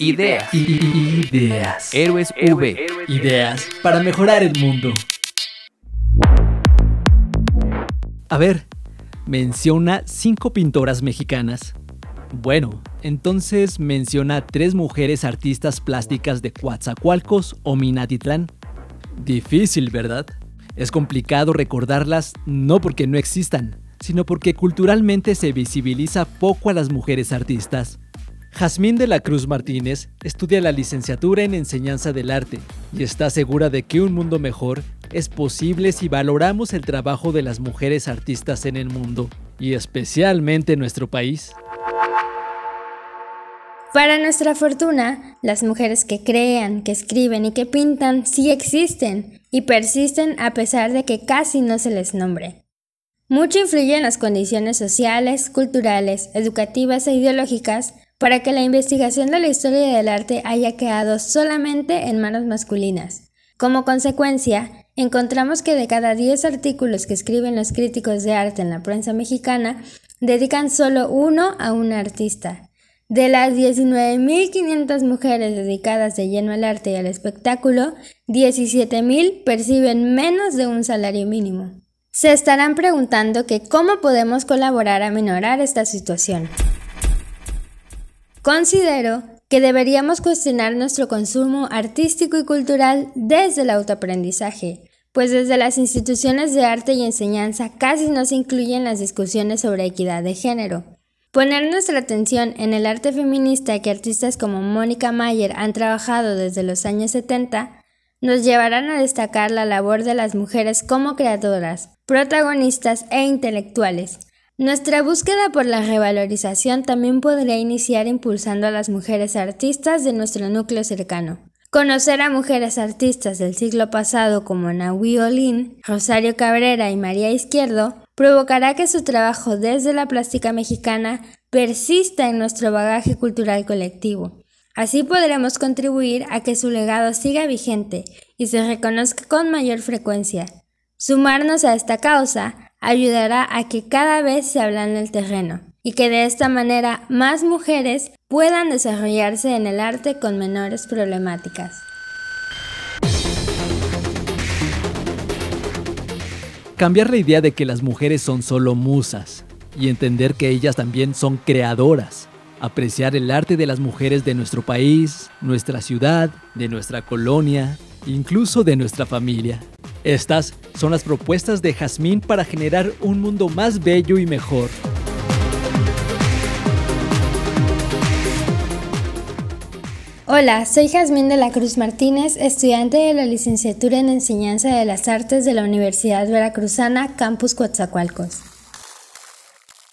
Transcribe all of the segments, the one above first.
Ideas. Ideas. Héroes V. Ideas para mejorar el mundo. A ver, menciona cinco pintoras mexicanas. Bueno, entonces menciona tres mujeres artistas plásticas de Coatzacoalcos o Minatitlán. Difícil, ¿verdad? Es complicado recordarlas no porque no existan, sino porque culturalmente se visibiliza poco a las mujeres artistas. Jazmín de la Cruz Martínez estudia la licenciatura en enseñanza del arte y está segura de que un mundo mejor es posible si valoramos el trabajo de las mujeres artistas en el mundo, y especialmente en nuestro país. Para nuestra fortuna, las mujeres que crean, que escriben y que pintan sí existen y persisten a pesar de que casi no se les nombre. Mucho influye en las condiciones sociales, culturales, educativas e ideológicas para que la investigación de la historia del arte haya quedado solamente en manos masculinas. Como consecuencia, encontramos que de cada 10 artículos que escriben los críticos de arte en la prensa mexicana, dedican solo uno a un artista. De las 19.500 mujeres dedicadas de lleno al arte y al espectáculo, 17.000 perciben menos de un salario mínimo. Se estarán preguntando que cómo podemos colaborar a minorar esta situación. Considero que deberíamos cuestionar nuestro consumo artístico y cultural desde el autoaprendizaje, pues desde las instituciones de arte y enseñanza casi no se incluyen las discusiones sobre equidad de género. Poner nuestra atención en el arte feminista que artistas como Mónica Mayer han trabajado desde los años 70 nos llevarán a destacar la labor de las mujeres como creadoras, protagonistas e intelectuales, nuestra búsqueda por la revalorización también podría iniciar impulsando a las mujeres artistas de nuestro núcleo cercano. Conocer a mujeres artistas del siglo pasado como Nahui Olin, Rosario Cabrera y María Izquierdo provocará que su trabajo desde la plástica mexicana persista en nuestro bagaje cultural colectivo. Así podremos contribuir a que su legado siga vigente y se reconozca con mayor frecuencia. Sumarnos a esta causa ayudará a que cada vez se en el terreno y que de esta manera más mujeres puedan desarrollarse en el arte con menores problemáticas. Cambiar la idea de que las mujeres son solo musas y entender que ellas también son creadoras. Apreciar el arte de las mujeres de nuestro país, nuestra ciudad, de nuestra colonia, incluso de nuestra familia. Estas son las propuestas de Jazmín para generar un mundo más bello y mejor. Hola, soy Jazmín de la Cruz Martínez, estudiante de la licenciatura en Enseñanza de las Artes de la Universidad Veracruzana, Campus Coatzacoalcos.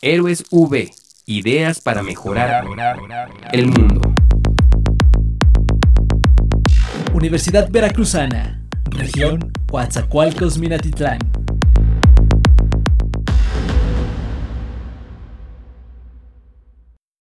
Héroes V, ideas para mejorar el mundo. Universidad Veracruzana, región Coatzacoalcos Minatitlán.